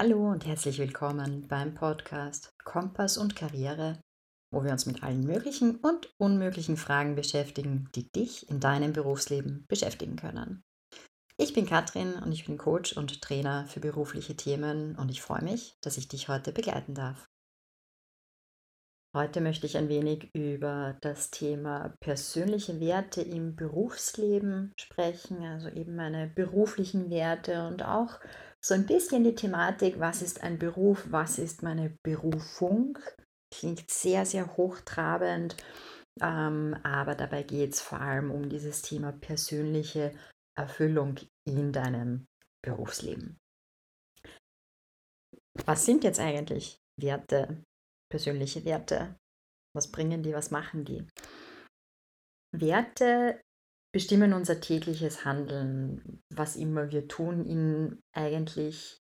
Hallo und herzlich willkommen beim Podcast Kompass und Karriere, wo wir uns mit allen möglichen und unmöglichen Fragen beschäftigen, die dich in deinem Berufsleben beschäftigen können. Ich bin Katrin und ich bin Coach und Trainer für berufliche Themen und ich freue mich, dass ich dich heute begleiten darf. Heute möchte ich ein wenig über das Thema persönliche Werte im Berufsleben sprechen, also eben meine beruflichen Werte und auch so ein bisschen die Thematik, was ist ein Beruf, was ist meine Berufung. Klingt sehr, sehr hochtrabend, ähm, aber dabei geht es vor allem um dieses Thema persönliche Erfüllung in deinem Berufsleben. Was sind jetzt eigentlich Werte, persönliche Werte? Was bringen die, was machen die? Werte bestimmen unser tägliches Handeln, was immer wir tun, in eigentlich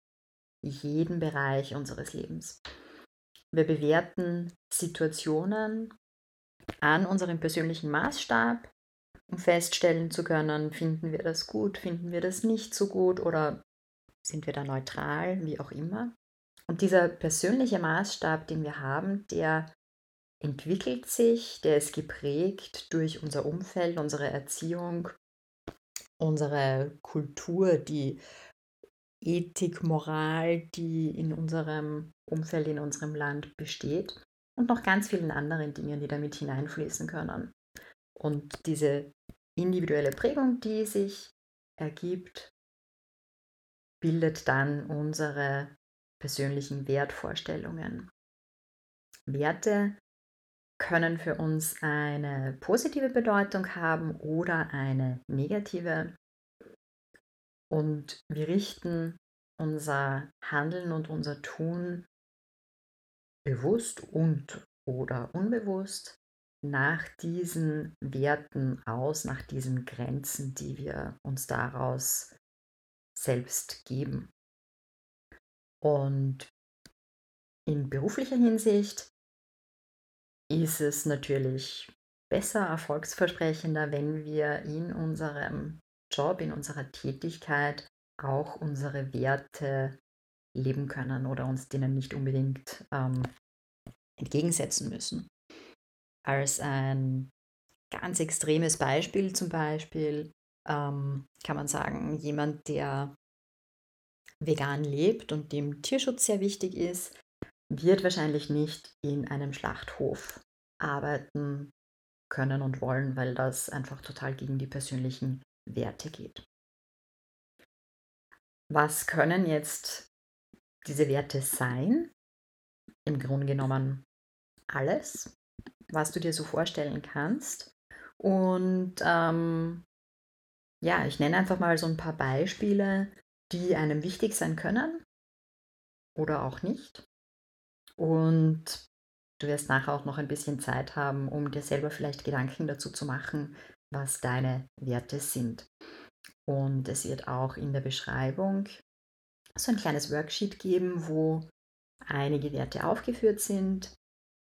jedem Bereich unseres Lebens. Wir bewerten Situationen an unserem persönlichen Maßstab, um feststellen zu können, finden wir das gut, finden wir das nicht so gut oder sind wir da neutral, wie auch immer. Und dieser persönliche Maßstab, den wir haben, der entwickelt sich, der ist geprägt durch unser Umfeld, unsere Erziehung, unsere Kultur, die Ethik, Moral, die in unserem Umfeld, in unserem Land besteht und noch ganz vielen anderen Dingen, die damit hineinfließen können. Und diese individuelle Prägung, die sich ergibt, bildet dann unsere persönlichen Wertvorstellungen. Werte können für uns eine positive Bedeutung haben oder eine negative. Und wir richten unser Handeln und unser Tun bewusst und oder unbewusst nach diesen Werten aus, nach diesen Grenzen, die wir uns daraus selbst geben. Und in beruflicher Hinsicht ist es natürlich besser, erfolgsversprechender, wenn wir in unserem Job, in unserer Tätigkeit auch unsere Werte leben können oder uns denen nicht unbedingt ähm, entgegensetzen müssen. Als ein ganz extremes Beispiel zum Beispiel ähm, kann man sagen, jemand, der vegan lebt und dem Tierschutz sehr wichtig ist, wird wahrscheinlich nicht in einem Schlachthof arbeiten können und wollen, weil das einfach total gegen die persönlichen Werte geht. Was können jetzt diese Werte sein? Im Grunde genommen alles, was du dir so vorstellen kannst. Und ähm, ja, ich nenne einfach mal so ein paar Beispiele, die einem wichtig sein können oder auch nicht. Und du wirst nachher auch noch ein bisschen Zeit haben, um dir selber vielleicht Gedanken dazu zu machen, was deine Werte sind. Und es wird auch in der Beschreibung so ein kleines Worksheet geben, wo einige Werte aufgeführt sind.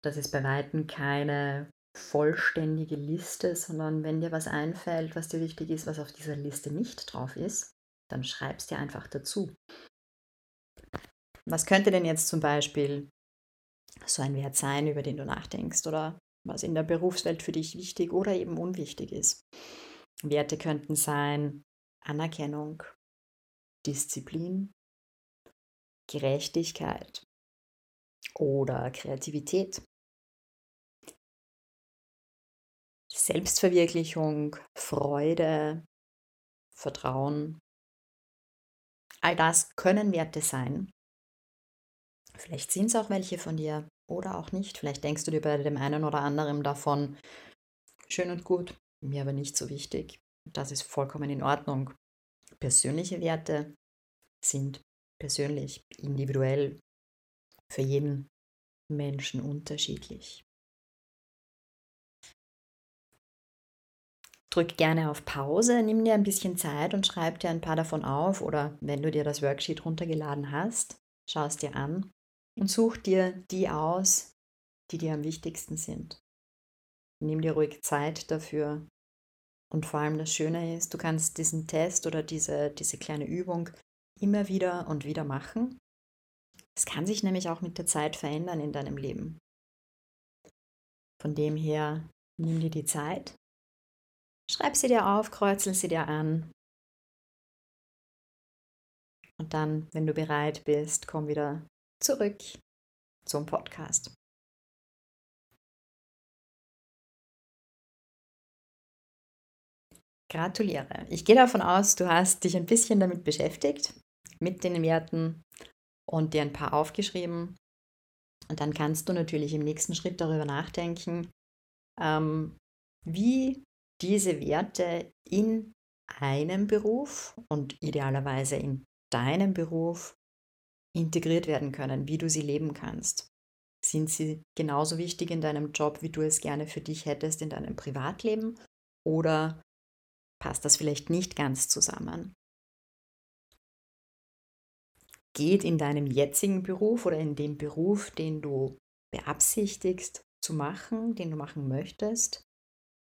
Das ist bei weitem keine vollständige Liste, sondern wenn dir was einfällt, was dir wichtig ist, was auf dieser Liste nicht drauf ist, dann schreibst dir einfach dazu. Was könnte denn jetzt zum Beispiel so ein Wert sein, über den du nachdenkst oder was in der Berufswelt für dich wichtig oder eben unwichtig ist. Werte könnten sein Anerkennung, Disziplin, Gerechtigkeit oder Kreativität. Selbstverwirklichung, Freude, Vertrauen. All das können Werte sein, Vielleicht sind es auch welche von dir oder auch nicht. Vielleicht denkst du dir bei dem einen oder anderen davon, schön und gut, mir aber nicht so wichtig. Das ist vollkommen in Ordnung. Persönliche Werte sind persönlich, individuell, für jeden Menschen unterschiedlich. Drück gerne auf Pause, nimm dir ein bisschen Zeit und schreib dir ein paar davon auf oder wenn du dir das Worksheet runtergeladen hast, schau es dir an und such dir die aus, die dir am wichtigsten sind. Nimm dir ruhig Zeit dafür. Und vor allem das Schöne ist, du kannst diesen Test oder diese, diese kleine Übung immer wieder und wieder machen. Es kann sich nämlich auch mit der Zeit verändern in deinem Leben. Von dem her, nimm dir die Zeit, schreib sie dir auf, kreuzel sie dir an. Und dann, wenn du bereit bist, komm wieder zurück zum Podcast. Gratuliere. Ich gehe davon aus, du hast dich ein bisschen damit beschäftigt, mit den Werten und dir ein paar aufgeschrieben. Und dann kannst du natürlich im nächsten Schritt darüber nachdenken, ähm, wie diese Werte in einem Beruf und idealerweise in deinem Beruf integriert werden können, wie du sie leben kannst. Sind sie genauso wichtig in deinem Job, wie du es gerne für dich hättest in deinem Privatleben? Oder passt das vielleicht nicht ganz zusammen? Geht in deinem jetzigen Beruf oder in dem Beruf, den du beabsichtigst zu machen, den du machen möchtest,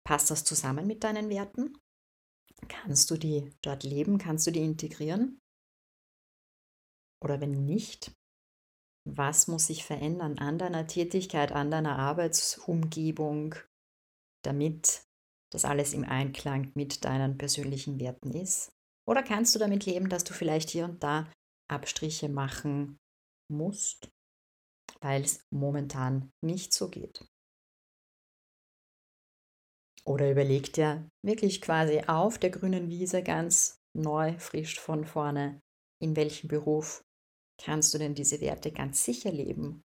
passt das zusammen mit deinen Werten? Kannst du die dort leben? Kannst du die integrieren? Oder wenn nicht, was muss sich verändern an deiner Tätigkeit, an deiner Arbeitsumgebung, damit das alles im Einklang mit deinen persönlichen Werten ist? Oder kannst du damit leben, dass du vielleicht hier und da Abstriche machen musst, weil es momentan nicht so geht? Oder überleg dir wirklich quasi auf der grünen Wiese ganz neu, frisch von vorne, in welchem Beruf kannst du denn diese Werte ganz sicher leben?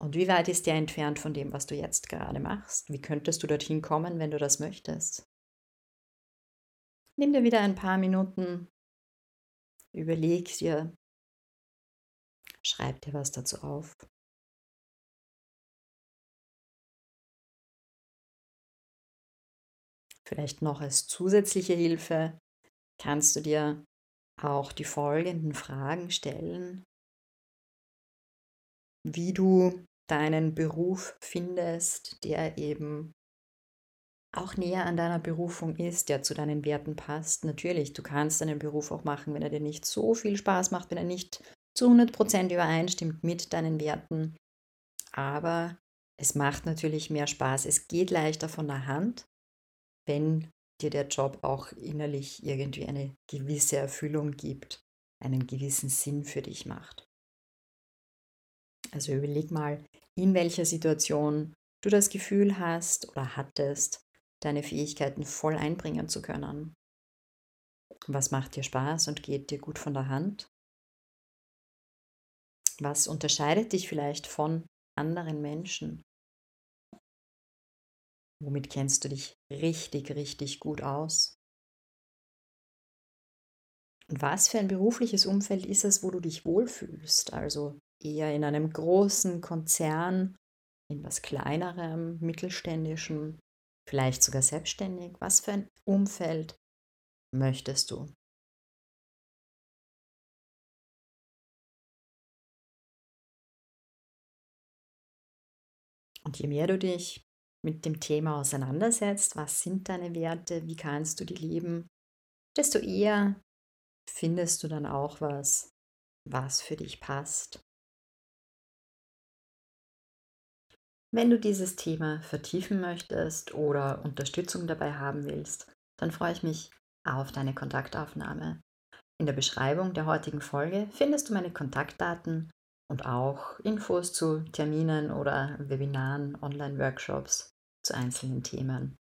Und wie weit ist der entfernt von dem, was du jetzt gerade machst? Wie könntest du dorthin kommen, wenn du das möchtest? Nimm dir wieder ein paar Minuten, überleg dir, schreib dir was dazu auf. Vielleicht noch als zusätzliche Hilfe kannst du dir auch die folgenden Fragen stellen. Wie du deinen Beruf findest, der eben auch näher an deiner Berufung ist, der zu deinen Werten passt. Natürlich, du kannst deinen Beruf auch machen, wenn er dir nicht so viel Spaß macht, wenn er nicht zu 100% übereinstimmt mit deinen Werten. Aber es macht natürlich mehr Spaß. Es geht leichter von der Hand, wenn dir der Job auch innerlich irgendwie eine gewisse Erfüllung gibt, einen gewissen Sinn für dich macht. Also überleg mal, in welcher Situation du das Gefühl hast oder hattest, deine Fähigkeiten voll einbringen zu können. Was macht dir Spaß und geht dir gut von der Hand? Was unterscheidet dich vielleicht von anderen Menschen? Womit kennst du dich richtig, richtig gut aus? Und was für ein berufliches Umfeld ist es, wo du dich wohlfühlst? Also eher in einem großen Konzern, in was kleinerem, mittelständischem, vielleicht sogar selbstständig? Was für ein Umfeld möchtest du? Und je mehr du dich mit dem Thema auseinandersetzt, was sind deine Werte, wie kannst du die leben, desto eher findest du dann auch was, was für dich passt. Wenn du dieses Thema vertiefen möchtest oder Unterstützung dabei haben willst, dann freue ich mich auf deine Kontaktaufnahme. In der Beschreibung der heutigen Folge findest du meine Kontaktdaten und auch Infos zu Terminen oder Webinaren, Online-Workshops zu einzelnen Themen.